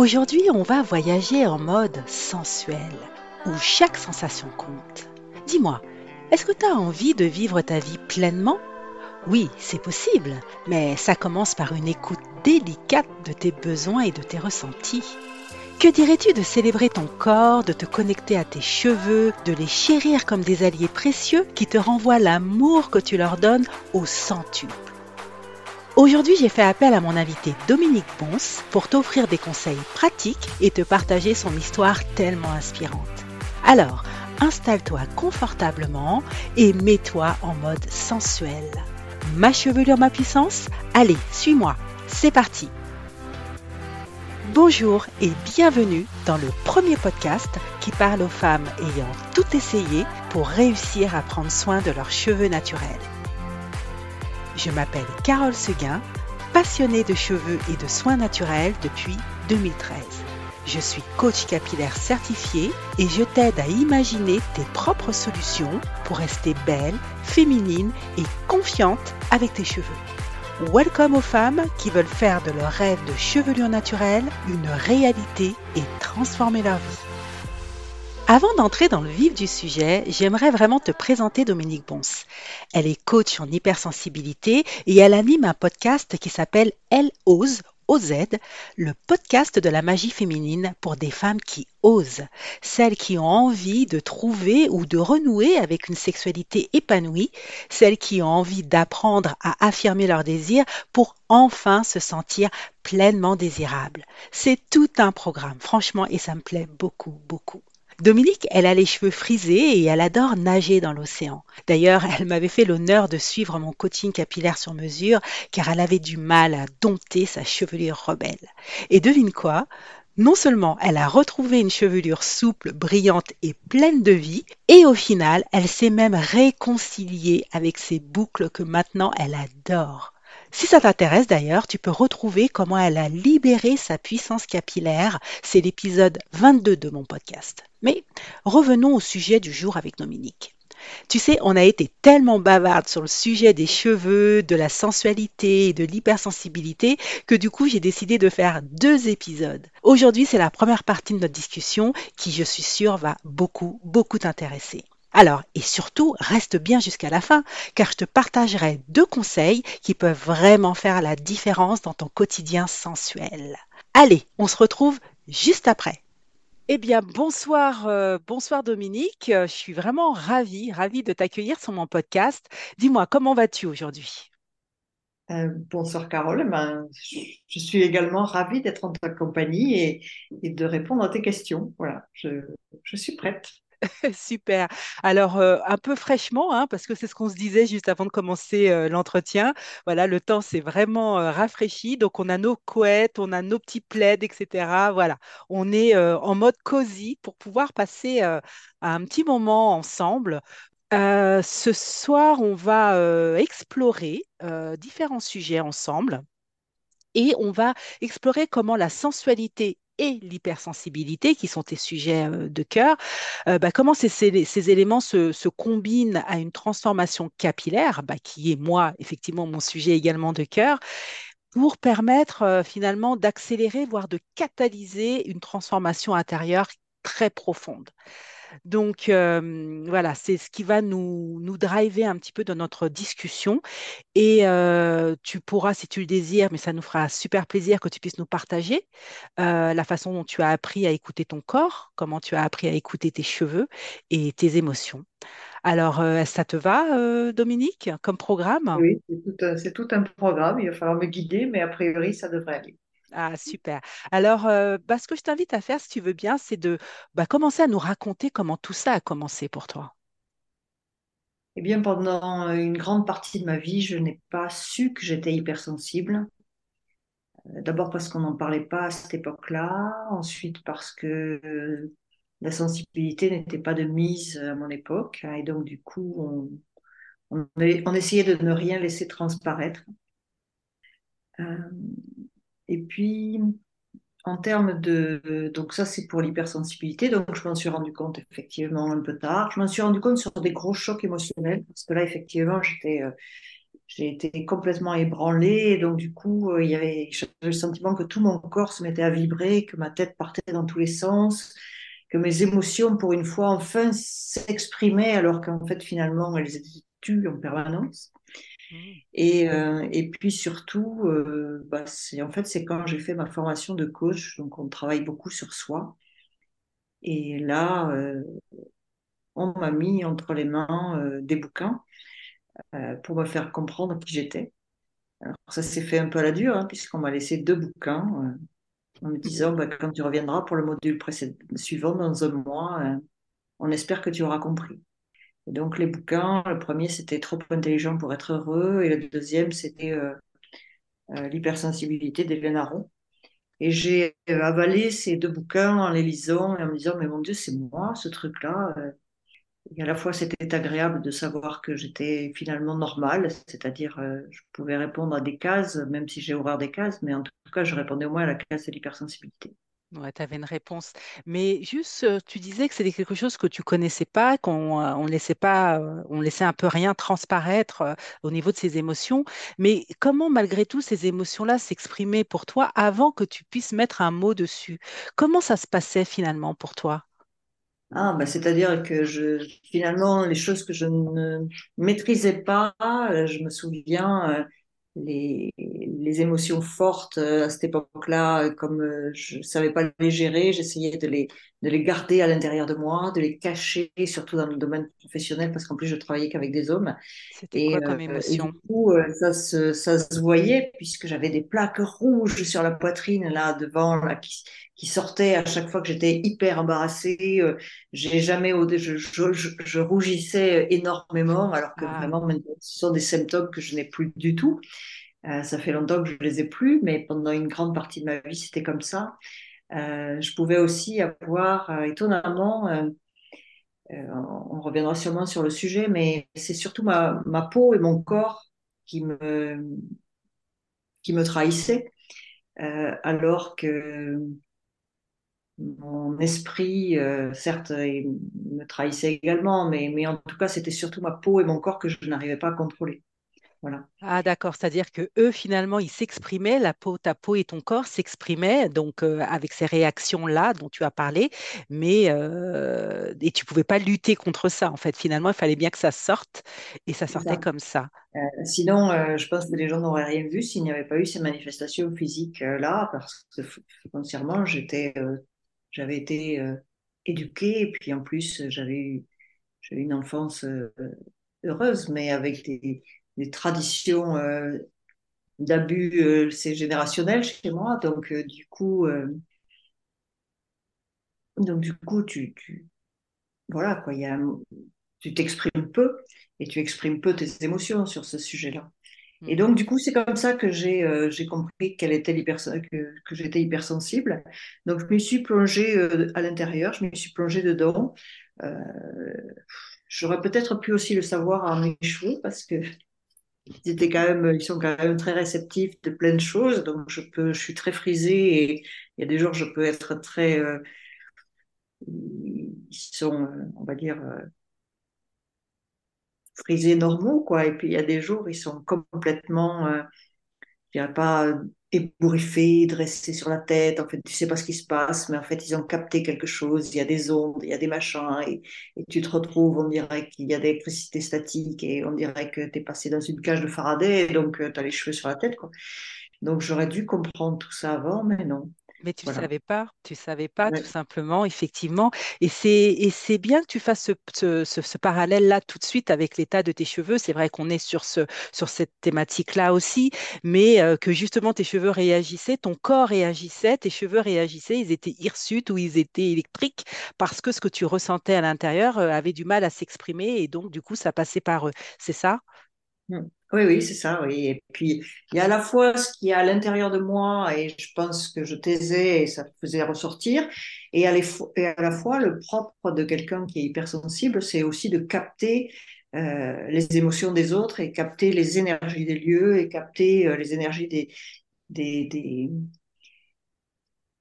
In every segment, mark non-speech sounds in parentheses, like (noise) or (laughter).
Aujourd'hui, on va voyager en mode sensuel, où chaque sensation compte. Dis-moi, est-ce que tu as envie de vivre ta vie pleinement? Oui, c'est possible, mais ça commence par une écoute délicate de tes besoins et de tes ressentis. Que dirais-tu de célébrer ton corps, de te connecter à tes cheveux, de les chérir comme des alliés précieux qui te renvoient l'amour que tu leur donnes au centuple? Aujourd'hui, j'ai fait appel à mon invité Dominique Bons pour t'offrir des conseils pratiques et te partager son histoire tellement inspirante. Alors, installe-toi confortablement et mets-toi en mode sensuel. Ma chevelure, ma puissance? Allez, suis-moi, c'est parti Bonjour et bienvenue dans le premier podcast qui parle aux femmes ayant tout essayé pour réussir à prendre soin de leurs cheveux naturels. Je m'appelle Carole Seguin, passionnée de cheveux et de soins naturels depuis 2013. Je suis coach capillaire certifié et je t'aide à imaginer tes propres solutions pour rester belle, féminine et confiante avec tes cheveux. Welcome aux femmes qui veulent faire de leur rêve de chevelure naturelle une réalité et transformer leur vie. Avant d'entrer dans le vif du sujet, j'aimerais vraiment te présenter Dominique Bons. Elle est coach en hypersensibilité et elle anime un podcast qui s'appelle Elle ose, OZ, le podcast de la magie féminine pour des femmes qui osent, celles qui ont envie de trouver ou de renouer avec une sexualité épanouie, celles qui ont envie d'apprendre à affirmer leurs désirs pour enfin se sentir pleinement désirables. C'est tout un programme, franchement, et ça me plaît beaucoup, beaucoup. Dominique, elle a les cheveux frisés et elle adore nager dans l'océan. D'ailleurs, elle m'avait fait l'honneur de suivre mon coaching capillaire sur mesure car elle avait du mal à dompter sa chevelure rebelle. Et devine quoi? Non seulement elle a retrouvé une chevelure souple, brillante et pleine de vie, et au final, elle s'est même réconciliée avec ses boucles que maintenant elle adore. Si ça t'intéresse d'ailleurs, tu peux retrouver comment elle a libéré sa puissance capillaire. C'est l'épisode 22 de mon podcast. Mais revenons au sujet du jour avec Dominique. Tu sais, on a été tellement bavarde sur le sujet des cheveux, de la sensualité et de l'hypersensibilité que du coup j'ai décidé de faire deux épisodes. Aujourd'hui c'est la première partie de notre discussion qui je suis sûre va beaucoup, beaucoup t'intéresser. Alors, et surtout, reste bien jusqu'à la fin, car je te partagerai deux conseils qui peuvent vraiment faire la différence dans ton quotidien sensuel. Allez, on se retrouve juste après. Eh bien, bonsoir, euh, bonsoir Dominique. Je suis vraiment ravie, ravie de t'accueillir sur mon podcast. Dis-moi, comment vas-tu aujourd'hui? Euh, bonsoir Carole, ben, je suis également ravie d'être en ta compagnie et, de répondre à tes questions. Voilà, je suis prête. (laughs) Super. Alors, euh, un peu fraîchement, hein, parce que c'est ce qu'on se disait juste avant de commencer euh, l'entretien. Voilà, le temps s'est vraiment euh, rafraîchi. Donc, on a nos couettes, on a nos petits plaids, etc. Voilà, on est en mode cosy pour pouvoir passer un petit moment ensemble. ce soir, on va explorer différents sujets ensemble et on va explorer comment la sensualité et l'hypersensibilité, qui sont tes sujets euh, de cœur, euh, bah, comment ces, éléments se, combinent à une transformation capillaire, bah, qui est moi, effectivement, mon sujet également de cœur, pour permettre euh, finalement d'accélérer, voire de catalyser une transformation intérieure très profonde? Donc euh, voilà, c'est ce qui va nous, nous driver un petit peu dans notre discussion. Et euh, tu pourras, si tu le désires, mais ça nous fera super plaisir que tu puisses nous partager euh, la façon dont tu as appris à écouter ton corps, comment tu as appris à écouter tes cheveux et tes émotions. Alors, ça te va, Dominique, comme programme? Oui, c'est tout, un programme. Il va falloir me guider, mais a priori, ça devrait aller. Ah, super. Alors, euh, bah, ce que je t'invite à faire, si tu veux bien, c'est de bah, commencer à nous raconter comment tout ça a commencé pour toi. Eh bien, pendant une grande partie de ma vie, je n'ai pas su que j'étais hypersensible. Euh, d'abord parce qu'on n'en parlait pas à cette époque-là, ensuite parce que euh, la sensibilité n'était pas de mise à mon époque, hein, et donc du coup, on, essayait de ne rien laisser transparaître. Et puis, en termes de... Donc ça, c'est pour l'hypersensibilité. Donc je m'en suis rendu compte effectivement un peu tard. Je m'en suis rendu compte sur des gros chocs émotionnels, parce que là, effectivement, j'étais... Euh, j'ai été complètement ébranlée. Et donc, du coup, il y avait, le sentiment que tout mon corps se mettait à vibrer, que ma tête partait dans tous les sens, que mes émotions, pour une fois, enfin s'exprimaient, alors qu'en fait, finalement, elles étaient tues en permanence. Mmh. Et, euh, et puis surtout, euh, bah, c'est, en fait, c'est quand j'ai fait ma formation de coach, donc on travaille beaucoup sur soi. Et là, euh, on m'a mis entre les mains des bouquins pour me faire comprendre qui j'étais. Alors ça s'est fait un peu à la dure, hein, puisqu'on m'a laissé deux bouquins en me disant, bah, quand tu reviendras pour le module précédent, suivant dans un mois, on espère que tu auras compris. Donc les bouquins, le premier c'était Trop intelligent pour être heureux et le deuxième c'était euh, euh, L'hypersensibilité d'Hélène Aron. Et j'ai euh, avalé ces deux bouquins en les lisant et en me disant mais mon Dieu c'est moi ce truc-là. Et à la fois c'était agréable de savoir que j'étais finalement normale, c'est-à-dire je pouvais répondre à des cases même si j'ai horreur des cases, mais en tout cas je répondais au moins à la case de l'hypersensibilité. Ouais, tu avais une réponse. Mais juste, tu disais que c'était quelque chose que tu connaissais pas, qu'on on laissait pas, on laissait un peu rien transparaître au niveau de ces émotions. Mais comment, malgré tout, ces émotions-là s'exprimaient pour toi avant que tu puisses mettre un mot dessus? Comment ça se passait finalement pour toi? Ah, bah, c'est-à-dire que je, finalement, les choses que je ne maîtrisais pas, je me souviens, les, les, émotions fortes euh, à cette époque-là, comme euh, je ne savais pas les gérer, j'essayais de les, de les garder à l'intérieur de moi, de les cacher, surtout dans le domaine professionnel, parce qu'en plus je travaillais qu'avec des hommes. C'était quoi comme émotion? et du coup, ça se, ça se voyait, puisque j'avais des plaques rouges sur la poitrine, là, devant, là, qui, qui sortaient à chaque fois que j'étais hyper embarrassée. J'ai jamais, je, je, je, je, rougissais énormément, alors que ah. vraiment, ce sont des symptômes que je n'ai plus du tout. Euh, ça fait longtemps que je les ai plus, mais pendant une grande partie de ma vie, c'était comme ça. Euh, je pouvais aussi avoir, euh, étonnamment, on reviendra sûrement sur le sujet, mais c'est surtout ma, ma, peau et mon corps qui me, qui me trahissaient, alors que mon esprit, certes, me trahissait également, mais, mais en tout cas, c'était surtout ma peau et mon corps que je n'arrivais pas à contrôler. Ah d'accord, c'est-à-dire que eux finalement ils s'exprimaient, la peau, ta peau et ton corps s'exprimaient donc euh, avec ces réactions-là dont tu as parlé, mais euh, et tu pouvais pas lutter contre ça en fait. Finalement, il fallait bien que ça sorte et ça sortait comme ça. Euh, sinon, je pense que les gens n'auraient rien vu s'il n'y avait pas eu ces manifestations physiques là, parce que foncièrement j'étais, j'avais été éduquée et puis en plus j'avais eu une enfance heureuse, mais avec des des traditions euh, d'abus, euh, c'est générationnel chez moi. Donc, euh, du coup, donc, du coup, tu, tu voilà, quoi, y a, tu t'exprimes peu et tu exprimes peu tes émotions sur ce sujet-là. Et donc, du coup, c'est comme ça que j'ai compris qu'elle était que, que j'étais hypersensible. Donc, je me suis plongée à l'intérieur, je me suis plongée dedans. J'aurais peut-être pu aussi le savoir à mes cheveux parce que ils étaient quand même, ils sont quand même très réceptifs de plein de choses. Donc, je peux, je suis très frisée et il y a des jours, je peux être très, euh, ils sont, euh, on va dire, euh, frisés normaux, quoi. Et puis, il y a des jours, ils sont complètement, je dirais pas ébouriffés, dressés sur la tête. En fait, tu sais pas ce qui se passe, mais en fait, ils ont capté quelque chose. Il y a des ondes, il y a des machins, et, tu te retrouves, on dirait qu'il y a de l'électricité statique, et on dirait que tu es passé dans une cage de Faraday, et donc euh, tu as les cheveux sur la tête, quoi. Donc j'aurais dû comprendre tout ça avant, mais non. Mais tu ne savais pas, tu savais pas tout simplement, effectivement. Et c'est bien que tu fasses ce, ce, parallèle-là tout de suite avec l'état de tes cheveux. C'est vrai qu'on est sur, ce, sur cette thématique-là aussi, mais euh, que justement tes cheveux réagissaient, ton corps réagissait, tes cheveux réagissaient, ils étaient hirsutes ou ils étaient électriques parce que ce que tu ressentais à l'intérieur euh, avait du mal à s'exprimer et donc du coup ça passait par eux. C'est ça? Mmh. Oui, oui, c'est ça, oui. Et puis, il y a à la fois ce qui est à l'intérieur de moi, et je pense que je taisais et ça faisait ressortir, et à, la fois le propre de quelqu'un qui est hypersensible, c'est aussi de capter euh, les émotions des autres et capter les énergies des lieux et capter euh, les énergies des, des,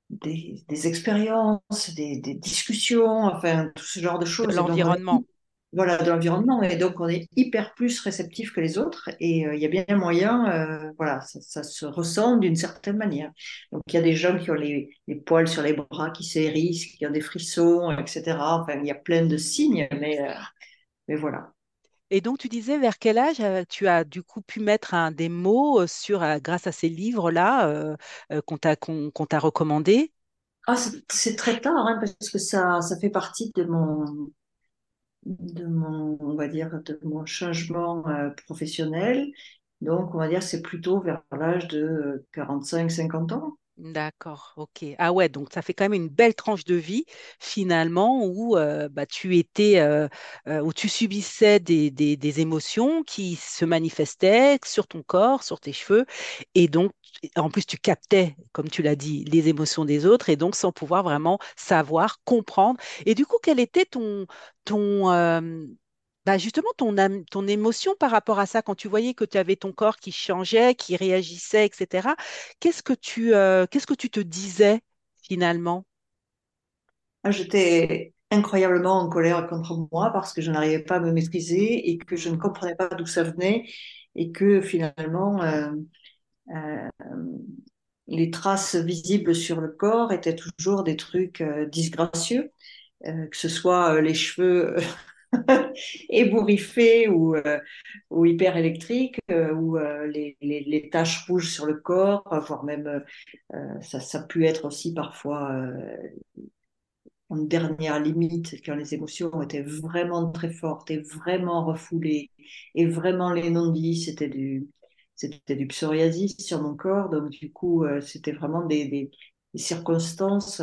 des, des, expériences, des, des, discussions, enfin, tout ce genre de choses. L'environnement. Voilà, de l'environnement. Et donc, on est hyper plus réceptif que les autres. Et euh, il y a bien moyen, euh, voilà, ça, ça, se ressent d'une certaine manière. Donc, il y a des gens qui ont les, les, poils sur les bras qui s'hérissent, qui ont des frissons, etc. Enfin, il y a plein de signes, mais, euh, mais voilà. Et donc, tu disais vers quel âge tu as du coup pu mettre un, des mots sur, grâce à ces livres-là euh, qu'on t'a qu'on, qu'on t'a recommandés? Ah, c'est très tard, hein, parce que ça, ça fait partie de mon, de mon, on va dire, de mon changement euh, professionnel. Donc, on va dire, c'est plutôt vers l'âge de 45-50 ans. D'accord, ok. Ah ouais, donc ça fait quand même une belle tranche de vie finalement où bah, tu étais, tu subissais des, des- des émotions qui se manifestaient sur ton corps, sur tes cheveux, et donc en plus tu captais, comme tu l'as dit, les émotions des autres, et donc sans pouvoir vraiment savoir, comprendre. Et du coup, quel était ton, ton, bah justement, ton, ton émotion par rapport à ça, quand tu voyais que tu avais ton corps qui changeait, qui réagissait, etc., qu'est-ce que tu, euh, qu'est-ce que tu te disais finalement? Ah, J'étais incroyablement en colère contre moi parce que je n'arrivais pas à me maîtriser et que je ne comprenais pas d'où ça venait et que finalement, euh, euh, les traces visibles sur le corps étaient toujours des trucs disgracieux, que ce soit les cheveux (laughs) (laughs) ébouriffés ou, euh, ou hyper électriques, euh, ou euh, les, taches rouges sur le corps, voire même ça, a pu être aussi parfois en dernière limite, quand les émotions étaient vraiment très fortes et vraiment refoulées, et vraiment les non-dits, c'était du, psoriasis sur mon corps, donc du coup, c'était vraiment des circonstances.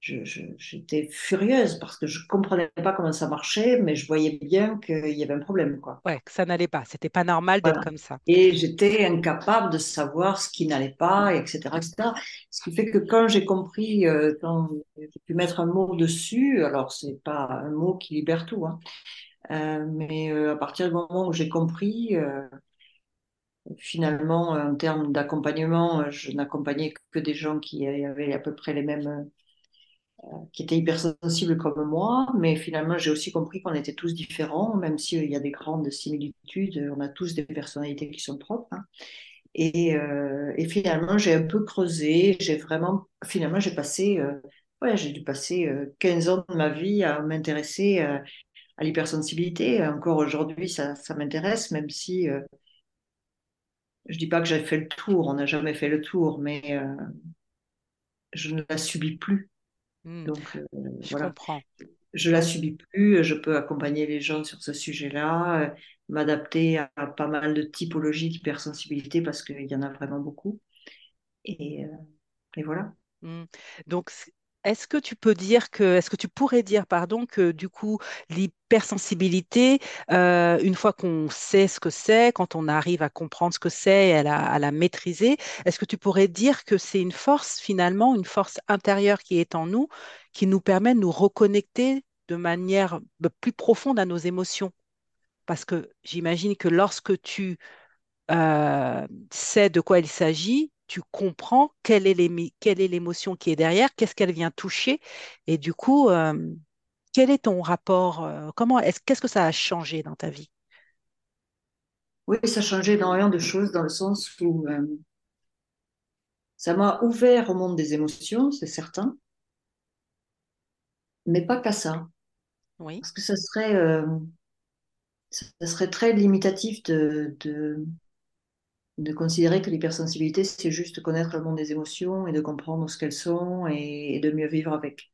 J'étais furieuse parce que je comprenais pas comment ça marchait, mais je voyais bien qu'il y avait un problème, quoi. Ouais, que ça n'allait pas. C'était pas normal d'être Voilà. comme ça. Et j'étais incapable de savoir ce qui n'allait pas, etc., etc. Ce qui fait que quand j'ai compris, euh, quand j'ai pu mettre un mot dessus, alors c'est pas un mot qui libère tout, hein, euh, mais euh, à partir du moment où j'ai compris, finalement, en termes d'accompagnement, je n'accompagnais que des gens qui avaient à peu près les mêmes qui étaient hypersensibles comme moi, mais finalement j'ai aussi compris qu'on était tous différents, même s'il y a des grandes similitudes, on a tous des personnalités qui sont propres. hein. Et, euh, et finalement j'ai un peu creusé, j'ai vraiment, finalement j'ai passé, euh, ouais, j'ai dû passer euh, 15 ans de ma vie à m'intéresser euh, à l'hypersensibilité. Encore aujourd'hui ça, m'intéresse, même si euh, je dis pas que j'ai fait le tour, on n'a jamais fait le tour, mais euh, je ne la subis plus. Hmm, Donc euh, je voilà. comprends. je la subis plus, je peux accompagner les gens sur ce sujet-là, euh, m'adapter à, à pas mal de typologies d'hypersensibilité parce qu'il y en a vraiment beaucoup. Et, euh, et voilà. Hmm. Donc, est-ce que tu peux dire que, est-ce que tu pourrais dire, pardon, que du coup, l'hypersensibilité, euh, une fois qu'on sait ce que c'est, quand on arrive à comprendre ce que c'est et à la, maîtriser, est-ce que tu pourrais dire que c'est une force finalement, une force intérieure qui est en nous, qui nous permet de nous reconnecter de manière bah, plus profonde à nos émotions? Parce que j'imagine que lorsque tu euh, sais de quoi il s'agit, tu comprends quelle est l'émotion qui est derrière, qu'est-ce qu'elle vient toucher, et du coup, euh, quel est ton rapport, euh, comment est-ce, qu'est-ce que ça a changé dans ta vie? Oui, ça a changé énormément de choses dans le sens où euh, ça m'a ouvert au monde des émotions, c'est certain, mais pas qu'à ça. Oui. Parce que ça serait, ça serait très limitatif de, de, de considérer que l'hypersensibilité, c'est juste connaître le monde des émotions et de comprendre ce qu'elles sont et, de mieux vivre avec.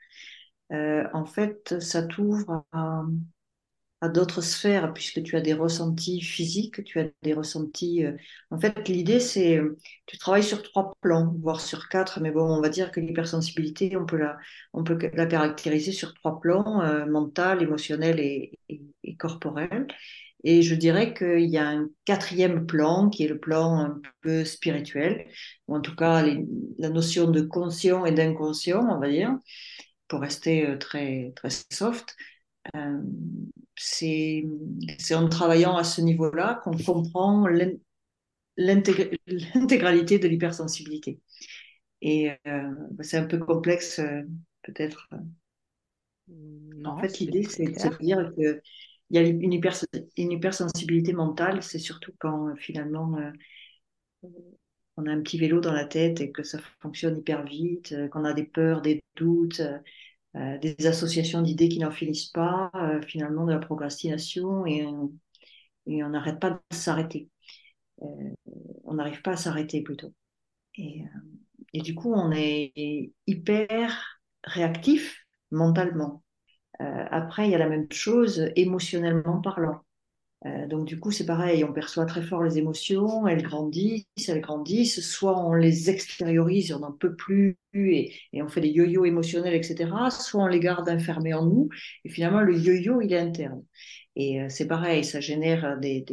Euh, en fait, ça t'ouvre à, d'autres sphères puisque tu as des ressentis physiques, tu as des ressentis. euh, En fait, l'idée, c'est tu travailles sur trois plans, voire sur quatre, mais bon, on va dire que l'hypersensibilité, on peut la, on peut la caractériser sur trois plans, euh, mental, émotionnel et corporel. Et je dirais qu'il y a un quatrième plan qui est le plan un peu spirituel, ou en tout cas les- la notion de conscient et d'inconscient, on va dire, pour rester euh, très, très soft. Euh, c'est en travaillant à ce niveau-là qu'on comprend l'in- l'intég- l'intégralité de l'hypersensibilité. Et euh, c'est un peu complexe, peut-être, En Non, fait, l'idée, c'est de se dire que il y a une, hyper- une hypersensibilité mentale, c'est surtout quand euh, finalement euh, on a un petit vélo dans la tête et que ça fonctionne hyper vite, euh, qu'on a des peurs, des doutes, des associations d'idées qui n'en finissent pas, finalement de la procrastination et, on- n'arrête pas de s'arrêter. On n'arrive pas à s'arrêter plutôt. Et du coup, on est hyper réactif mentalement. Euh, après, il y a la même chose émotionnellement parlant. Euh, donc du coup, c'est pareil, on perçoit très fort les émotions, elles grandissent, elles grandissent, soit on les extériorise, on n'en peut plus et, on fait des yo-yo émotionnels, etc., soit on les garde enfermés en nous, et finalement le yo-yo, il est interne. Et euh, c'est pareil, ça génère des,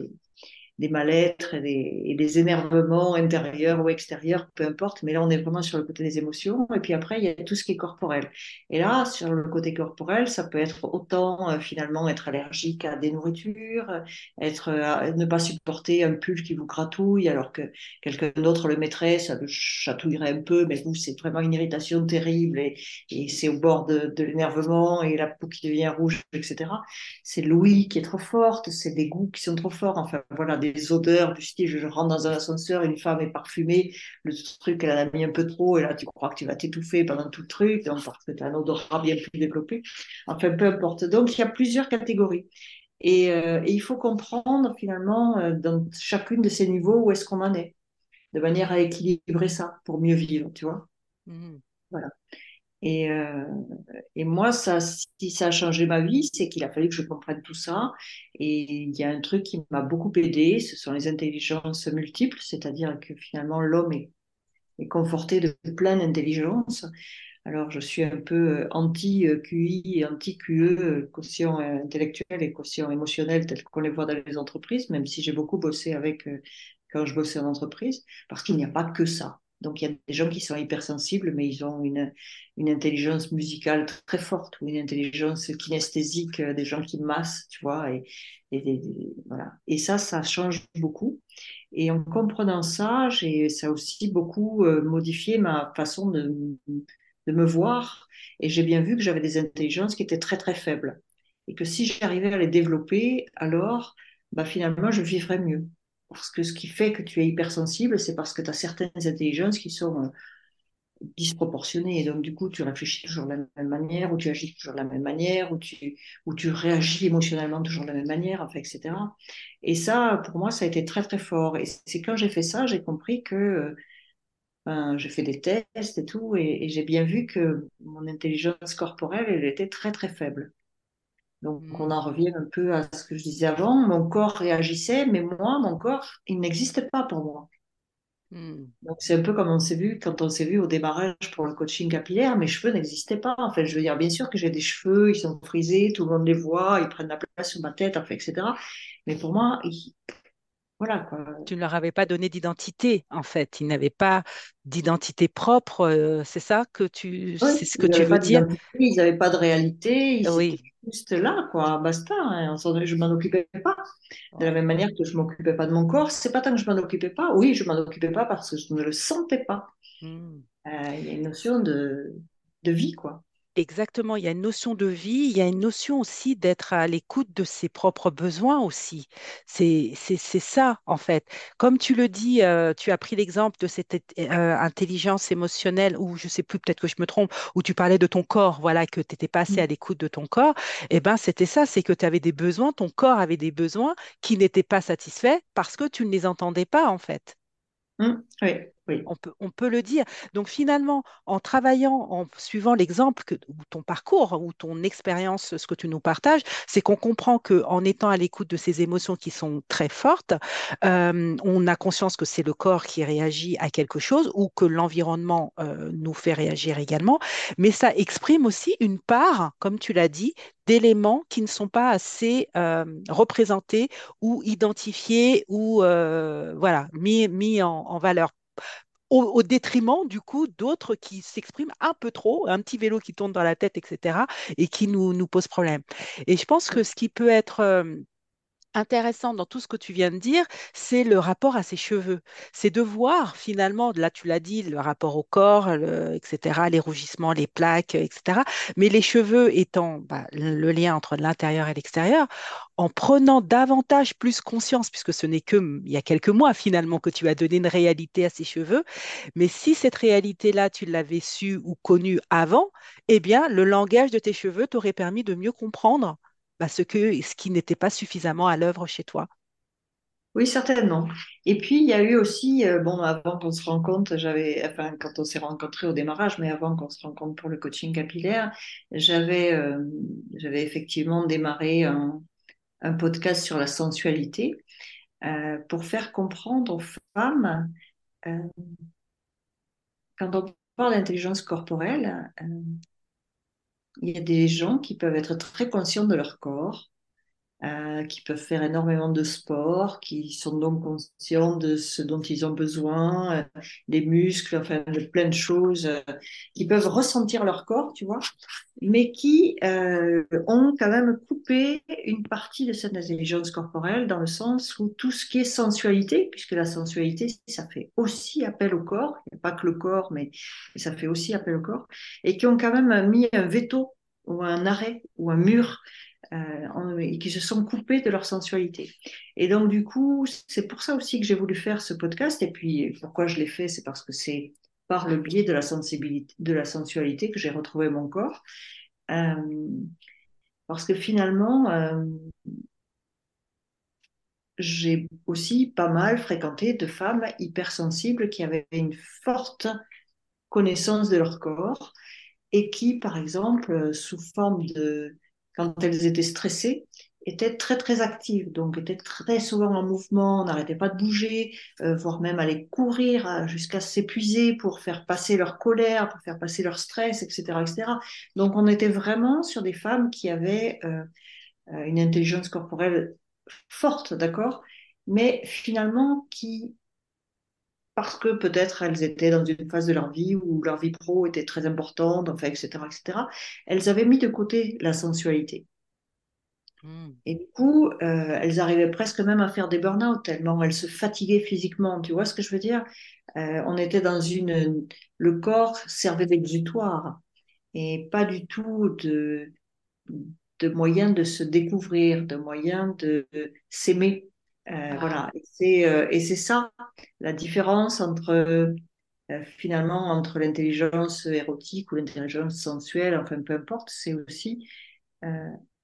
des mal-être et des, énervements intérieurs ou extérieurs, peu importe. Mais là, on est vraiment sur le côté des émotions. Et puis après, il y a tout ce qui est corporel. Et là, sur le côté corporel, ça peut être autant euh, finalement être allergique à des nourritures, être euh, ne pas supporter un pull qui vous gratouille alors que quelqu'un d'autre le mettrait, ça le chatouillerait un peu, mais vous, c'est vraiment une irritation terrible et, et c'est au bord de, de l'énervement et la peau qui devient rouge, etc. C'est l'ouïe qui est trop forte, c'est des goûts qui sont trop forts. Enfin, voilà, des des odeurs du style, je rentre dans un ascenseur, une femme est parfumée, le truc, elle en a mis un peu trop, et là, tu crois que tu vas t'étouffer pendant tout le truc, donc parce que tu as un odorat bien plus développé. Enfin, peu importe. Donc, il y a plusieurs catégories. Et, euh, et il faut comprendre finalement euh, dans chacune de ces niveaux où est-ce qu'on en est, de manière à équilibrer ça pour mieux vivre, tu vois. Mhm. Voilà. Et, euh, et moi, ça, si ça a changé ma vie, c'est qu'il a fallu que je comprenne tout ça. Et il y a un truc qui m'a beaucoup aidé, ce sont les intelligences multiples, c'est-à-dire que finalement l'homme est, est conforté de plein d'intelligences. Alors je suis un peu anti-QI et anti-QE, quotient intellectuel et quotient émotionnel, tel qu'on les voit dans les entreprises, même si j'ai beaucoup bossé avec euh, quand je bossais en entreprise, parce qu'il n'y a pas que ça. Donc il y a des gens qui sont hypersensibles, mais ils ont une, une intelligence musicale très forte ou une intelligence kinesthésique, euh, des gens qui massent, tu vois, et, voilà. Et ça, ça change beaucoup. Et en comprenant ça, ça a aussi beaucoup euh, modifié ma façon de, de me voir. Et j'ai bien vu que j'avais des intelligences qui étaient très, très faibles. Et que si j'arrivais à les développer, alors bah, finalement, je vivrais mieux. Parce que ce qui fait que tu es hypersensible, c'est parce que tu as certaines intelligences qui sont euh, disproportionnées. Et donc, du coup, tu réfléchis toujours de la même manière, ou tu agis toujours de la même manière, ou tu, ou tu réagis émotionnellement toujours de la même manière, enfin, etc. Et ça, pour moi, ça a été très, très fort. Et c'est quand j'ai fait ça, j'ai compris que ben, j'ai fait des tests et tout, et, et j'ai bien vu que mon intelligence corporelle, elle était très, très faible. Donc, on Mhm. en revient un peu à ce que je disais avant. Mon corps réagissait, mais moi, mon corps, il n'existe pas pour moi. Mhm. Donc, c'est un peu comme on s'est vu quand on s'est vu au démarrage pour le coaching capillaire. Mes cheveux n'existaient pas. En fait, je veux dire, bien sûr que j'ai des cheveux, ils sont frisés, tout le monde les voit, ils prennent la place sur ma tête, enfin, etc. Mais pour moi, ils- voilà quoi. Tu ne leur avais pas donné d'identité, en fait. Ils n'avaient pas d'identité propre. euh, c'est ça que tu, Oui, c'est ce que tu veux dire? ils n'avaient pas de réalité, ils étaient Oui. juste là, quoi, basta. hein. Je m'en occupais pas. De la même manière que je m'occupais pas de mon corps, c'est pas tant que je m'en occupais pas. Oui, je m'en occupais pas parce que je ne le sentais pas. Mhm. Euh, Il y a une notion de, de vie, quoi. Exactement, il y a une notion de vie, il y a une notion aussi d'être à l'écoute de ses propres besoins aussi. C'est, c'est, c'est ça, en fait. Comme tu le dis, euh, tu as pris l'exemple de cette euh, intelligence émotionnelle, ou je sais plus, peut-être que je me trompe, où tu parlais de ton corps, voilà, que tu étais pas assez à l'écoute de ton corps. Eh ben, c'était ça, c'est que tu avais des besoins, ton corps avait des besoins qui n'étaient pas satisfaits parce que tu ne les entendais pas, en fait. Hum, Oui, On peut, le dire. Donc finalement, en travaillant, en suivant l'exemple ou ton parcours ou ton expérience, ce que tu nous partages, c'est qu'on comprend que en étant à l'écoute de ces émotions qui sont très fortes, euh, on a conscience que c'est le corps qui réagit à quelque chose ou que l'environnement euh, nous fait réagir également. Mais ça exprime aussi une part, comme tu l'as dit, d'éléments qui ne sont pas assez euh, représentés ou identifiés ou voilà, mis, en valeur au, détriment du coup d'autres qui s'expriment un peu trop, un petit vélo qui tourne dans la tête, etc., et qui nous, nous pose problème. Et je pense que ce qui peut être euh, intéressant dans tout ce que tu viens de dire, c'est le rapport à ses cheveux. C'est de voir finalement, là tu l'as dit, le rapport au corps, etc., les rougissements, les plaques, etc. Mais les cheveux étant bah, le lien entre l'intérieur et l'extérieur, en prenant davantage plus conscience, puisque ce n'est que mm, il y a quelques mois finalement que tu as donné une réalité à ces cheveux, mais si cette réalité-là, tu l'avais su ou connue avant, eh bien, le langage de tes cheveux t'aurait permis de mieux comprendre bah, ce que, ce qui n'était pas suffisamment à l'œuvre chez toi. Oui, certainement. Et puis, il y a eu aussi, euh, bon, avant qu'on se rencontre, j'avais, enfin, quand on s'est rencontrés au démarrage, mais avant qu'on se rencontre pour le coaching capillaire, j'avais, euh, j'avais effectivement démarré un, podcast sur la sensualité euh, pour faire comprendre aux femmes, quand on parle d'intelligence corporelle, il y a des gens qui peuvent être très conscients de leur corps euh, qui peuvent faire énormément de sport, qui sont donc conscients de ce dont ils ont besoin, euh, des muscles, enfin de plein de choses, euh, qui peuvent ressentir leur corps, tu vois, mais qui euh, ont quand même coupé une partie de cette intelligence corporelle dans le sens où tout ce qui est sensualité, puisque la sensualité, ça fait aussi appel au corps, il n'y a pas que le corps, mais ça fait aussi appel au corps, et qui ont quand même mis un veto ou un arrêt ou un mur euh, et qui se sont coupés de leur sensualité. Et donc, du coup, c'est pour ça aussi que j'ai voulu faire ce podcast. Et puis, pourquoi je l'ai fait, c'est parce que c'est par le biais de la sensibilité, de la sensualité que j'ai retrouvé mon corps. Euh, parce que finalement, euh, j'ai aussi pas mal fréquenté de femmes hypersensibles qui avaient une forte connaissance de leur corps et qui, par exemple, sous forme de quand elles étaient stressées, étaient très très actives, donc étaient très souvent en mouvement, n'arrêtaient pas de bouger, euh, voire même aller courir euh, jusqu'à s'épuiser pour faire passer leur colère, pour faire passer leur stress, etc., etc. Donc on était vraiment sur des femmes qui avaient euh, une intelligence corporelle forte, d'accord, mais finalement qui parce que peut-être elles étaient dans une phase de leur vie où leur vie pro était très importante, enfin, etc., etc., elles avaient mis de côté la sensualité. Mm. Et du coup, euh, elles arrivaient presque même à faire des burn-out tellement elles se fatiguaient physiquement. Tu vois ce que je veux dire? Euh, On était dans une... Le corps servait d'exutoire et pas du tout de, de moyen de se découvrir, de moyen de s'aimer. Euh, Ah. voilà. Et c'est euh, et c'est ça la différence entre euh, finalement entre l'intelligence érotique ou l'intelligence sensuelle, enfin peu importe, c'est aussi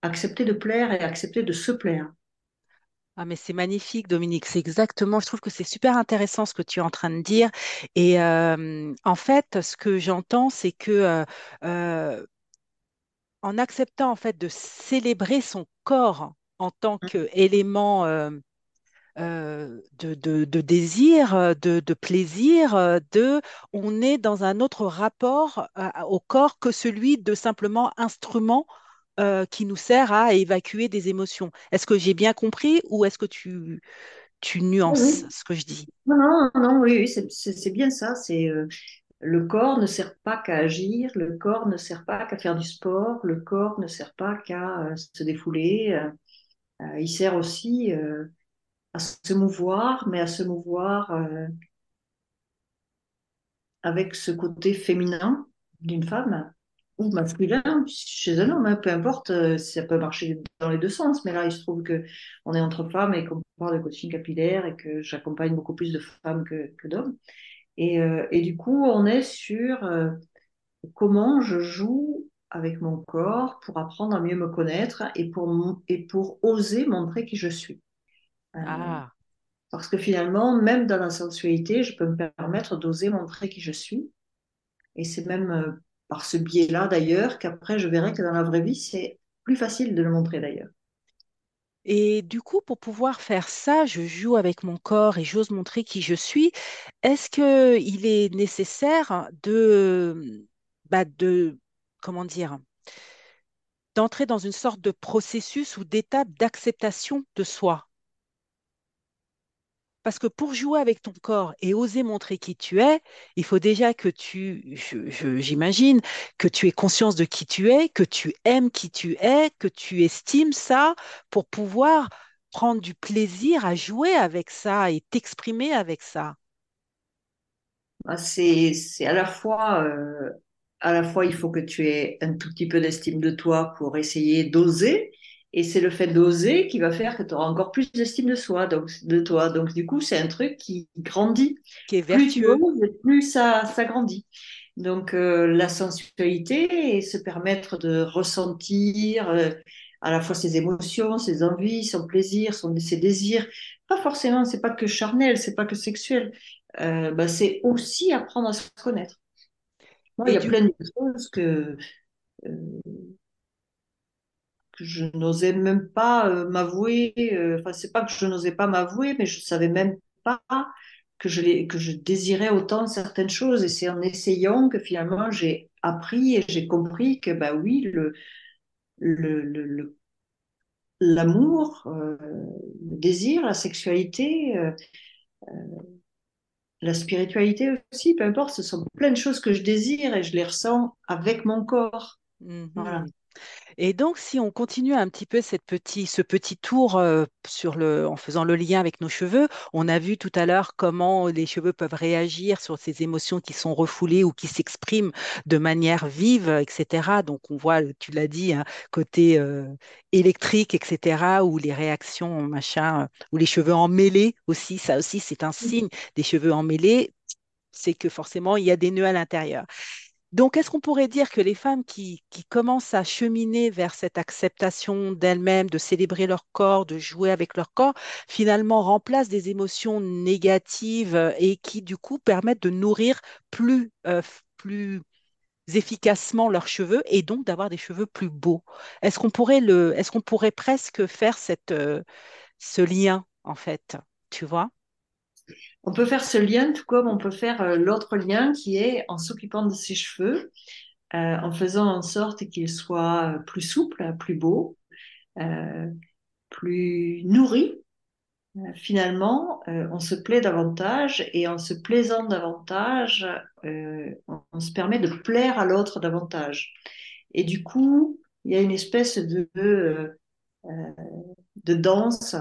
accepter de plaire et accepter de se plaire. Ah, mais c'est magnifique, Dominique. C'est exactement, je trouve que c'est super intéressant ce que tu es en train de dire. Et euh, en fait, ce que j'entends, c'est que euh, euh, en acceptant en fait de célébrer son corps en tant qu'élément euh, de, de- de désir, euh, de, de plaisir, euh, de, on est dans un autre rapport à- au corps que celui de simplement instrument euh, qui nous sert à évacuer des émotions. Est-ce que j'ai bien compris ou est-ce que tu, tu nuances oui. ce que je dis? Non, non, non, oui, oui, c'est bien ça. C'est euh, le corps ne sert pas qu'à agir, le corps ne sert pas qu'à faire du sport, le corps ne sert pas qu'à euh, se défouler. il sert aussi à se mouvoir, mais à se mouvoir euh, avec ce côté féminin d'une femme ou masculin chez un homme, hein, peu importe, euh, ça peut marcher dans les deux sens, mais là il se trouve que on est entre femmes et qu'on parle de coaching capillaire et que j'accompagne beaucoup plus de femmes que, d'hommes. Et, euh, et du coup, on est sur comment je joue avec mon corps pour apprendre à mieux me connaître et pour, et pour oser montrer qui je suis. Euh, Ah. parce que finalement, même dans la sensualité, je peux me permettre d'oser montrer qui je suis. Et c'est même euh, par ce biais-là, d'ailleurs, qu'après, je verrai que dans la vraie vie, c'est plus facile de le montrer, d'ailleurs. Et du coup, pour pouvoir faire ça, je joue avec mon corps et j'ose montrer qui je suis. Est-ce qu'il est nécessaire de, bah, de, comment dire, d'entrer dans une sorte de processus ou d'étape d'acceptation de soi? Parce que pour jouer avec ton corps et oser montrer qui tu es, il faut déjà que tu, j'imagine, que tu aies conscience de qui tu es, que tu aimes qui tu es, que tu estimes ça pour pouvoir prendre du plaisir à jouer avec ça et t'exprimer avec ça? Ah, C'est, c'est à la fois, euh, à la fois, il faut que tu aies un tout petit peu d'estime de toi pour essayer d'oser. Et c'est le fait d'oser qui va faire que tu auras encore plus d'estime de soi, donc, de toi. Donc, du coup, c'est un truc qui grandit. Qui est Plus tu vertueux. oses, plus ça, ça grandit. Donc, euh, la sensualité et se permettre de ressentir euh, à la fois ses émotions, ses envies, son plaisir, son, ses désirs. Pas forcément, c'est pas que charnel, c'est pas que sexuel. Euh, bah, c'est aussi apprendre à se connaître. Moi, il y a plein de choses que, que je n'osais même pas euh, m'avouer. euh, Enfin, c'est pas que je n'osais pas m'avouer, mais je savais même pas que je, les- que je désirais autant certaines choses. Et c'est en essayant que finalement j'ai appris et j'ai compris que, bah oui, le, le, le- le- l'amour, euh, le désir, la sexualité, euh, la spiritualité aussi, peu importe, ce sont plein de choses que je désire et je les ressens avec mon corps. Voilà. Et donc, si on continue un petit peu cette petit, ce petit tour euh, sur le, en faisant le lien avec nos cheveux, on a vu tout à l'heure comment les cheveux peuvent réagir sur ces émotions qui sont refoulées ou qui s'expriment de manière vive, etc. Donc, on voit, tu l'as dit, hein, côté euh, électrique, etc., ou les réactions, machin, ou les cheveux emmêlés aussi, ça aussi, c'est un signe des cheveux emmêlés, c'est que forcément, il y a des nœuds à l'intérieur. Donc, est-ce qu'on pourrait dire que les femmes qui, commencent à cheminer vers cette acceptation d'elles-mêmes, de célébrer leur corps, de jouer avec leur corps, finalement remplacent des émotions négatives euh, et qui, du coup, permettent de nourrir plus, euh, plus efficacement leurs cheveux et donc d'avoir des cheveux plus beaux? Est-ce qu'on pourrait est-ce pourrait presque faire euh, ce lien, en fait, tu vois? On peut faire ce lien tout comme on peut faire euh, l'autre lien qui est en s'occupant de ses cheveux, euh, en faisant en sorte qu'ils soient euh, plus souples, plus beaux, plus nourris. Finalement, on se plaît davantage et en se plaisant davantage, on, on se permet de plaire à l'autre davantage. Et du coup, il y a une espèce de, de danse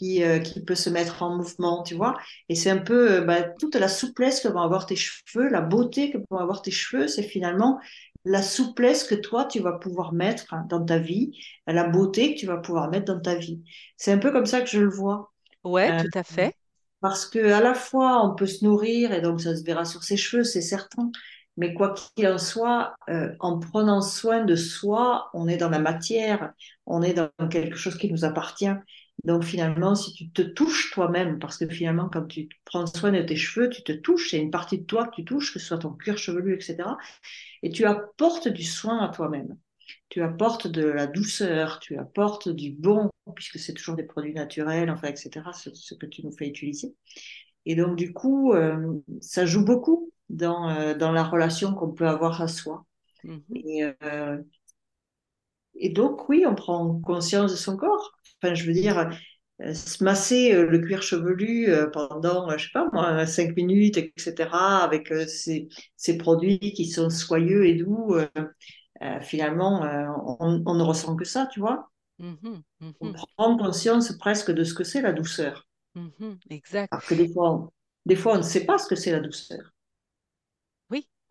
qui, euh, qui peut se mettre en mouvement, tu vois. Et c'est un peu euh, bah, toute la souplesse que vont avoir tes cheveux, la beauté que vont avoir tes cheveux, c'est finalement la souplesse que toi, tu vas pouvoir mettre dans ta vie, la beauté que tu vas pouvoir mettre dans ta vie. C'est un peu comme ça que je le vois. Ouais, Euh, tout à fait. parce que à la fois, on peut se nourrir et donc ça se verra sur ses cheveux, c'est certain. Mais quoi qu'il en soit, euh, en prenant soin de soi, on est dans la matière, on est dans quelque chose qui nous appartient. Donc finalement, si tu te touches toi-même, parce que finalement, quand tu prends soin de tes cheveux, tu te touches, c'est une partie de toi que tu touches, que ce soit ton cuir chevelu, etc. Et tu apportes du soin à toi-même. Tu apportes de la douceur, tu apportes du bon, puisque c'est toujours des produits naturels, enfin, etc., ce, ce que tu nous fais utiliser. Et donc, du coup, euh, ça joue beaucoup dans, euh, dans la relation qu'on peut avoir à soi. Mhm. Et, euh, et donc, oui, on prend conscience de son corps. Enfin, je veux dire, euh, se masser euh, le cuir chevelu euh, pendant, je sais pas moi, cinq minutes, etc., avec ces, ces produits qui sont soyeux et doux, euh, finalement, euh, on, on ne ressent que ça, tu vois. Mhm. On Mhm. prend conscience presque de ce que c'est la douceur. Mhm. Exact. Alors que des fois, on, des fois, on ne sait pas ce que c'est la douceur.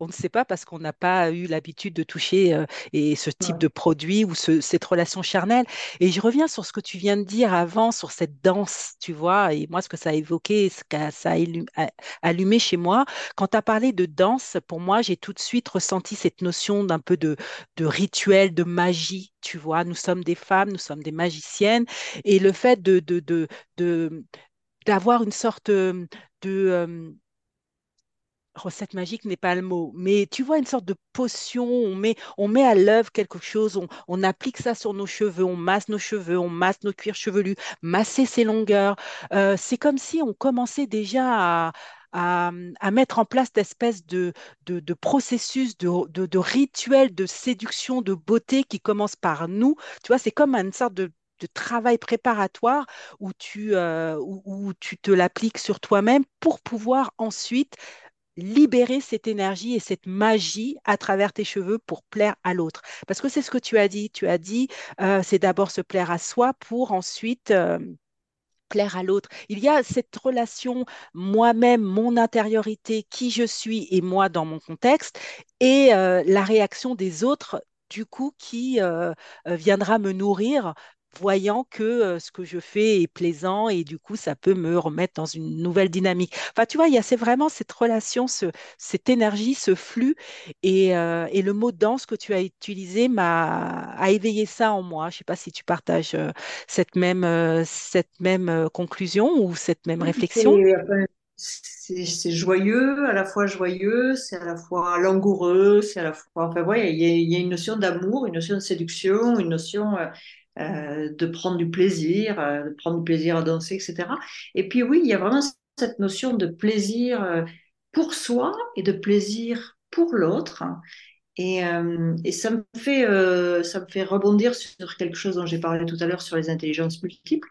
On ne sait pas parce qu'on n'a pas eu l'habitude de toucher euh, et ce type de produit ou ce- cette relation charnelle. Et je reviens sur ce que tu viens de dire avant, sur cette danse, tu vois, et moi, ce que ça a évoqué, ce que ça a allumé chez moi. Quand tu as parlé de danse, pour moi, j'ai tout de suite ressenti cette notion d'un peu de, de rituel, de magie. Tu vois, nous sommes des femmes, nous sommes des magiciennes, et le fait de, de, de, de- d'avoir une sorte de, recette magique n'est pas le mot, mais tu vois une sorte de potion, on met, on met à l'œuvre quelque chose, on, on applique ça sur nos cheveux, on masse nos cheveux, on masse nos cuirs chevelus, masser ses longueurs. Euh, c'est comme si on commençait déjà à, à, mettre en place espèce de, de, de processus, de, de, rituel de séduction, de beauté qui commence par nous. Tu vois, c'est comme une sorte de travail préparatoire où tu, euh, où tu te l'appliques sur toi-même pour pouvoir ensuite libérer cette énergie et cette magie à travers tes cheveux pour plaire à l'autre. Parce que c'est ce que tu as dit. Tu as dit, euh, c'est d'abord se plaire à soi pour ensuite... euh, plaire à l'autre. Il y a cette relation moi-même, mon intériorité, qui je suis et moi dans mon contexte, et euh, la réaction des autres, du coup, qui viendra me nourrir. Voyant que euh, ce que je fais est plaisant et du coup ça peut me remettre dans une nouvelle dynamique. Enfin tu vois, il y a c'est vraiment cette relation, ce, cette énergie, ce flux et, euh, et le mot danse que tu as utilisé m'a a éveillé ça en moi. Je ne sais pas si tu partages euh, cette même, cette même conclusion ou cette même réflexion. C'est joyeux, à la fois joyeux, c'est à la fois langoureux, c'est à la fois. Enfin, ouais, il y y a une notion d'amour, une notion de séduction, une notion euh, de prendre du plaisir, euh, de prendre du plaisir à danser, etc. Et puis, oui, il y a vraiment cette notion de plaisir euh, pour soi et de plaisir pour l'autre. Et, ça me fait, ça me fait rebondir sur quelque chose dont j'ai parlé tout à l'heure sur les intelligences multiples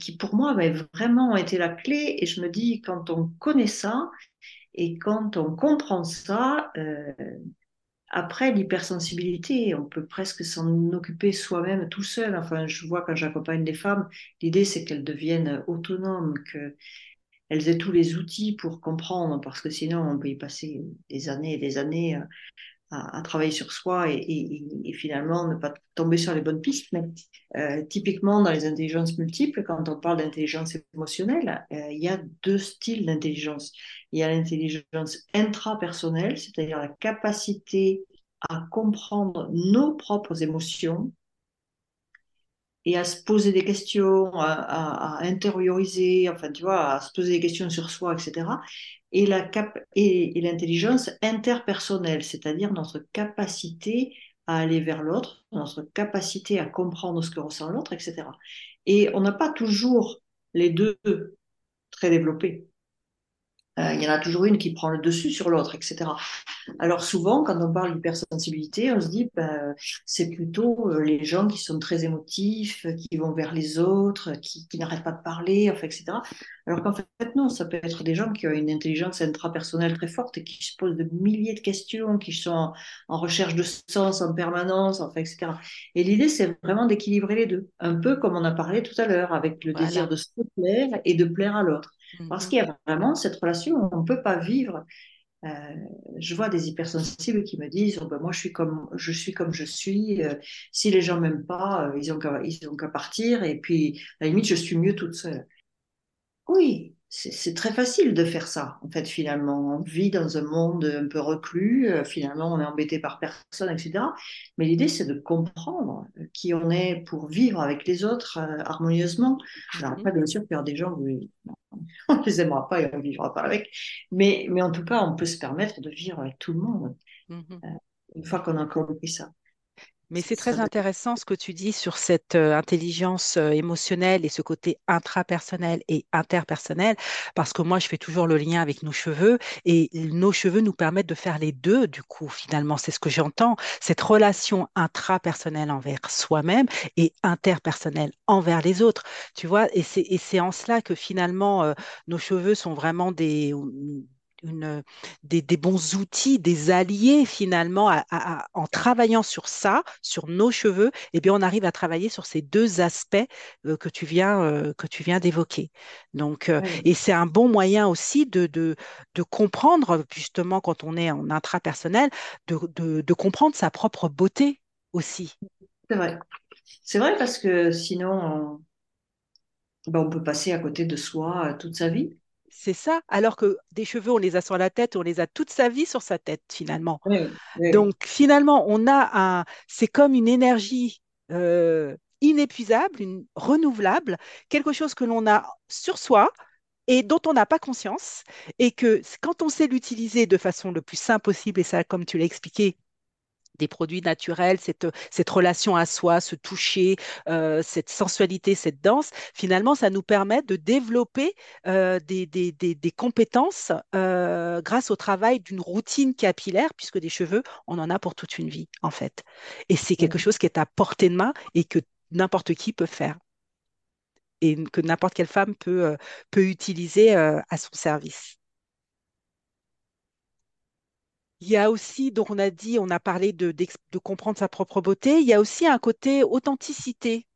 qui pour moi avait vraiment été la clé. Et je me dis, quand on connaît ça et quand on comprend ça, après l'hypersensibilité, on peut presque s'en occuper soi-même tout seul. Enfin, je vois quand j'accompagne des femmes, l'idée c'est qu'elles deviennent autonomes, qu'elles aient tous les outils pour comprendre, parce que sinon on peut y passer des années et des années à, travailler sur soi et, finalement ne pas tomber sur les bonnes pistes. Euh, typiquement, dans les intelligences multiples, quand on parle d'intelligence émotionnelle, euh, il y a deux styles d'intelligence. Il y a l'intelligence intrapersonnelle, c'est-à-dire la capacité à comprendre nos propres émotions et à se poser des questions, à, intérioriser, enfin, tu vois, à se poser des questions sur soi, etc. Et la cap et l'intelligence interpersonnelle, c'est-à-dire notre capacité à aller vers l'autre, notre capacité à comprendre ce que ressent l'autre, etc. Et on n'a pas toujours les deux très développés. Euh, il y en a toujours une qui prend le dessus sur l'autre, etc. Alors souvent, quand on parle d'hypersensibilité, on se dit ben, c'est plutôt euh, les gens qui sont très émotifs, qui vont vers les autres, qui, qui n'arrêtent pas de parler, enfin, etc. Alors qu'en fait, non, ça peut être des gens qui ont une intelligence intrapersonnelle très forte et qui se posent de milliers de questions, qui sont en, en recherche de sens en permanence, enfin, etc. Et l'idée, c'est vraiment d'équilibrer les deux, un peu comme on a parlé tout à l'heure, avec le Voilà. désir de se plaire et de plaire à l'autre. Parce qu'il y a vraiment cette relation, on ne peut pas vivre. Euh, je vois des hypersensibles qui me disent oh ben moi je suis comme je suis comme je suis. Euh, si les gens m'aiment pas, euh, ils ont qu'à partir. Et puis à la limite je suis mieux toute seule. Oui, c'est très facile de faire ça. En fait, finalement, on vit dans un monde un peu reclus. euh, finalement, on est embêté par personne, etc. Mais l'idée, c'est de comprendre qui on est pour vivre avec les autres euh, harmonieusement. Alors Mhm. après, bien sûr, il y aura des gens où (laughs) on les aimera pas et on vivra pas avec. Mais, mais en tout cas, on peut se permettre de vivre avec tout le monde Mhm. euh, une fois qu'on a compris ça. Mais c'est très intéressant ce que tu dis sur cette euh, intelligence euh, émotionnelle et ce côté intrapersonnel et interpersonnel, parce que moi, je fais toujours le lien avec nos cheveux et nos cheveux nous permettent de faire les deux, du coup, finalement, c'est ce que j'entends, cette relation intrapersonnelle envers soi-même et interpersonnelle envers les autres, tu vois, et c'est, et c'est en cela que finalement, euh, nos cheveux sont vraiment des... Une, des, des bons outils, des alliés finalement, à- à- à- en travaillant sur ça, sur nos cheveux, eh bien, on arrive à travailler sur ces deux aspects euh, que tu viens, euh, que tu viens d'évoquer. Donc, euh, et c'est un bon moyen aussi de, de, de comprendre, justement, quand on est en intrapersonnel, de, de, de comprendre sa propre beauté aussi. c'est vrai. C'est vrai parce que sinon, on, ben, on peut passer à côté de soi toute sa vie. C'est ça, alors que des cheveux, on les a sur la tête, on les a toute sa vie sur sa tête, finalement. Oui, oui, Donc finalement, on a un, c'est comme une énergie euh, inépuisable, une renouvelable, quelque chose que l'on a sur soi et dont on n'a pas conscience, et que quand on sait l'utiliser de façon le plus simple possible, et ça, comme tu l'as expliqué, des produits naturels, cette, cette relation à soi, ce toucher, euh, cette sensualité, cette danse, finalement, ça nous permet de développer euh, des, des, des, des compétences euh, grâce au travail d'une routine capillaire, puisque des cheveux, on en a pour toute une vie, en fait. Et c'est quelque oui. chose qui est à portée de main et que n'importe qui peut faire et que n'importe quelle femme peut, peut utiliser à son service. Il y a aussi, donc on a dit, on a parlé de, de comprendre sa propre beauté. Il y a aussi un côté authenticité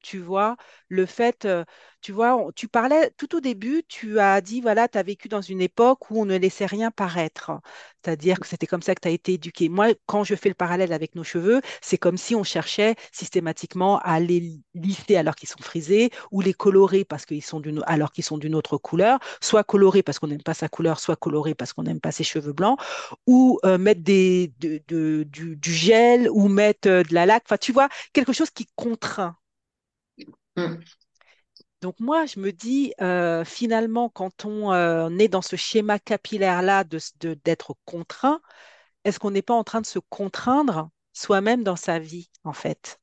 tu vois, le fait, euh, tu vois, tu parlais tout au début, tu as dit, voilà, tu as vécu dans une époque où on ne laissait rien paraître. C'est-à-dire que c'était comme ça que tu as été éduqué. Moi, quand je fais le parallèle avec nos cheveux, c'est comme si on cherchait systématiquement à les lisser alors qu'ils sont frisés ou les colorer parce qu'ils sont d'une, alors qu'ils sont d'une autre couleur, soit colorer parce qu'on n'aime pas sa couleur, soit colorer parce qu'on n'aime pas ses cheveux blancs, ou euh, mettre du, gel ou mettre euh, de la laque. Enfin, tu vois, quelque chose qui contraint. Mm. Donc moi, je me dis, euh, finalement, quand on euh, est dans ce schéma capillaire-là d'être contraint, est-ce qu'on n'est pas en train de se contraindre soi-même dans sa vie, en fait?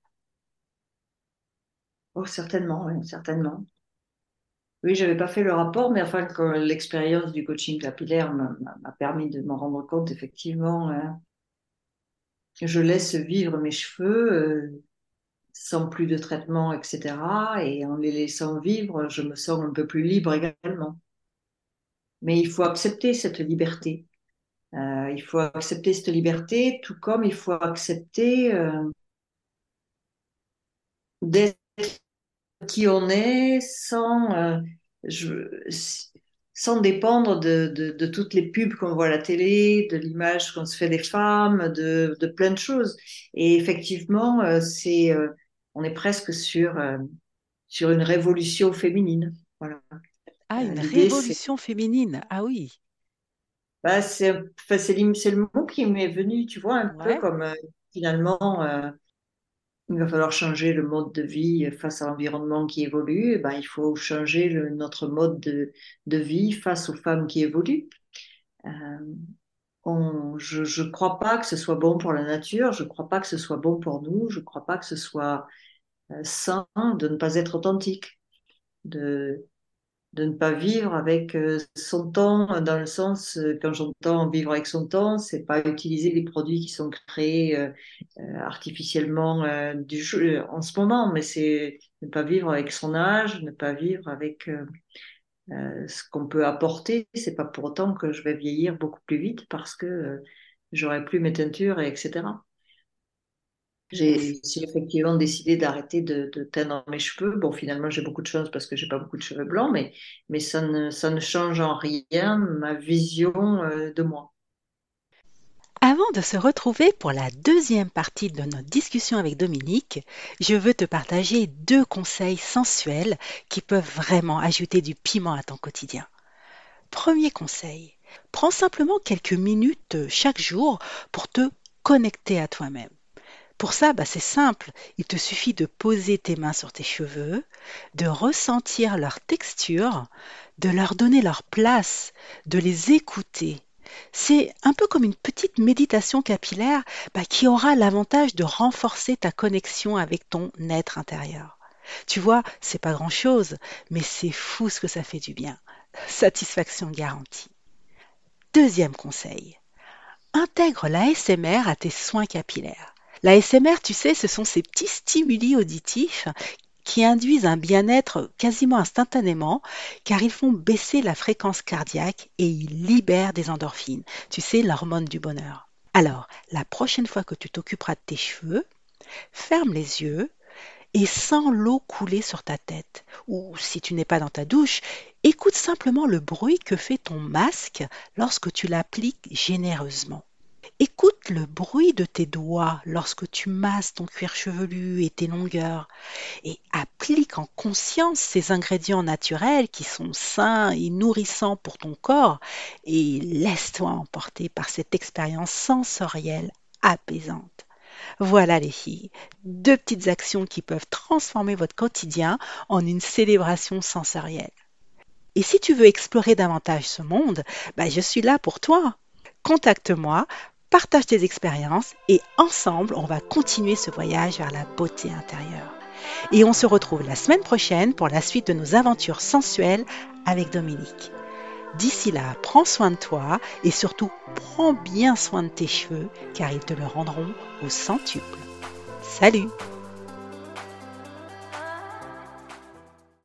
Oh, certainement, oui, certainement. Oui, je n'avais pas fait le rapport, mais enfin, l'expérience du coaching capillaire m'a permis de m'en rendre compte, effectivement. Hein. je laisse vivre mes cheveux. Euh, sans plus de traitement, etc. Et en les laissant vivre, je me sens un peu plus libre également. Mais il faut accepter cette liberté. Euh, il faut accepter cette liberté, tout comme il faut accepter euh, d'être qui on est sans, euh, sans dépendre de, de, toutes les pubs qu'on voit à la télé, de l'image qu'on se fait des femmes, de, de plein de choses. Et effectivement, c'est on est presque sur, euh, sur une révolution féminine. Voilà. Ah, une euh, révolution féminine. Ah oui. Bah, c'est le mot qui m'est venu, tu vois, un peu comme euh, finalement, il va falloir changer le mode de vie face à l'environnement qui évolue. bah, il faut changer notre mode de, de, vie face aux femmes qui évoluent. je ne crois pas que ce soit bon pour la nature, je ne crois pas que ce soit bon pour nous, je ne crois pas que ce soit euh, sain de ne pas être authentique, de, de ne pas vivre avec euh, son temps, dans le sens, euh, quand j'entends vivre avec son temps, c'est pas utiliser les produits qui sont créés artificiellement du en ce moment, mais c'est ne pas vivre avec son âge, ne pas vivre avec ce qu'on peut apporter. C'est pas pour autant que je vais vieillir beaucoup plus vite parce que j'aurai plus mes teintures, et etc. J'ai effectivement décidé d'arrêter de, teindre mes cheveux. Bon, finalement, j'ai beaucoup de chance parce que j'ai pas beaucoup de cheveux blancs, mais, mais ça, ne, ça ne change en rien ma vision euh, de moi. Avant de se retrouver pour la deuxième partie de notre discussion avec Dominique, je veux te partager deux conseils sensuels qui peuvent vraiment ajouter du piment à ton quotidien. Premier conseil, prends simplement quelques minutes chaque jour pour te connecter à toi-même. Pour ça, bah, c'est simple. Il te suffit de poser tes mains sur tes cheveux, de ressentir leur texture, de leur donner leur place, de les écouter. C'est un peu comme une petite méditation capillaire bah, qui aura l'avantage de renforcer ta connexion avec ton être intérieur. Tu vois, c'est pas grand chose, mais c'est fou ce que ça fait du bien. Satisfaction garantie. Deuxième conseil. Intègre l'ASMR à tes soins capillaires. La SMR, tu sais, ce sont ces petits stimuli auditifs qui induisent un bien-être quasiment instantanément car ils font baisser la fréquence cardiaque et ils libèrent des endorphines, tu sais, l'hormone du bonheur. Alors, la prochaine fois que tu t'occuperas de tes cheveux, ferme les yeux et sens l'eau couler sur ta tête. Ou si tu n'es pas dans ta douche, écoute simplement le bruit que fait ton masque lorsque tu l'appliques généreusement. Écoute le bruit de tes doigts lorsque tu masses ton cuir chevelu et tes longueurs et applique en conscience ces ingrédients naturels qui sont sains et nourrissants pour ton corps et laisse-toi emporter par cette expérience sensorielle apaisante. Voilà les filles, deux petites actions qui peuvent transformer votre quotidien en une célébration sensorielle. Et si tu veux explorer davantage ce monde, bah, je suis là pour toi. Contacte-moi partage tes expériences et ensemble, on va continuer ce voyage vers la beauté intérieure. Et on se retrouve la semaine prochaine pour la suite de nos aventures sensuelles avec Dominique. D'ici là, prends soin de toi et surtout prends bien soin de tes cheveux car ils te le rendront au centuple. Salut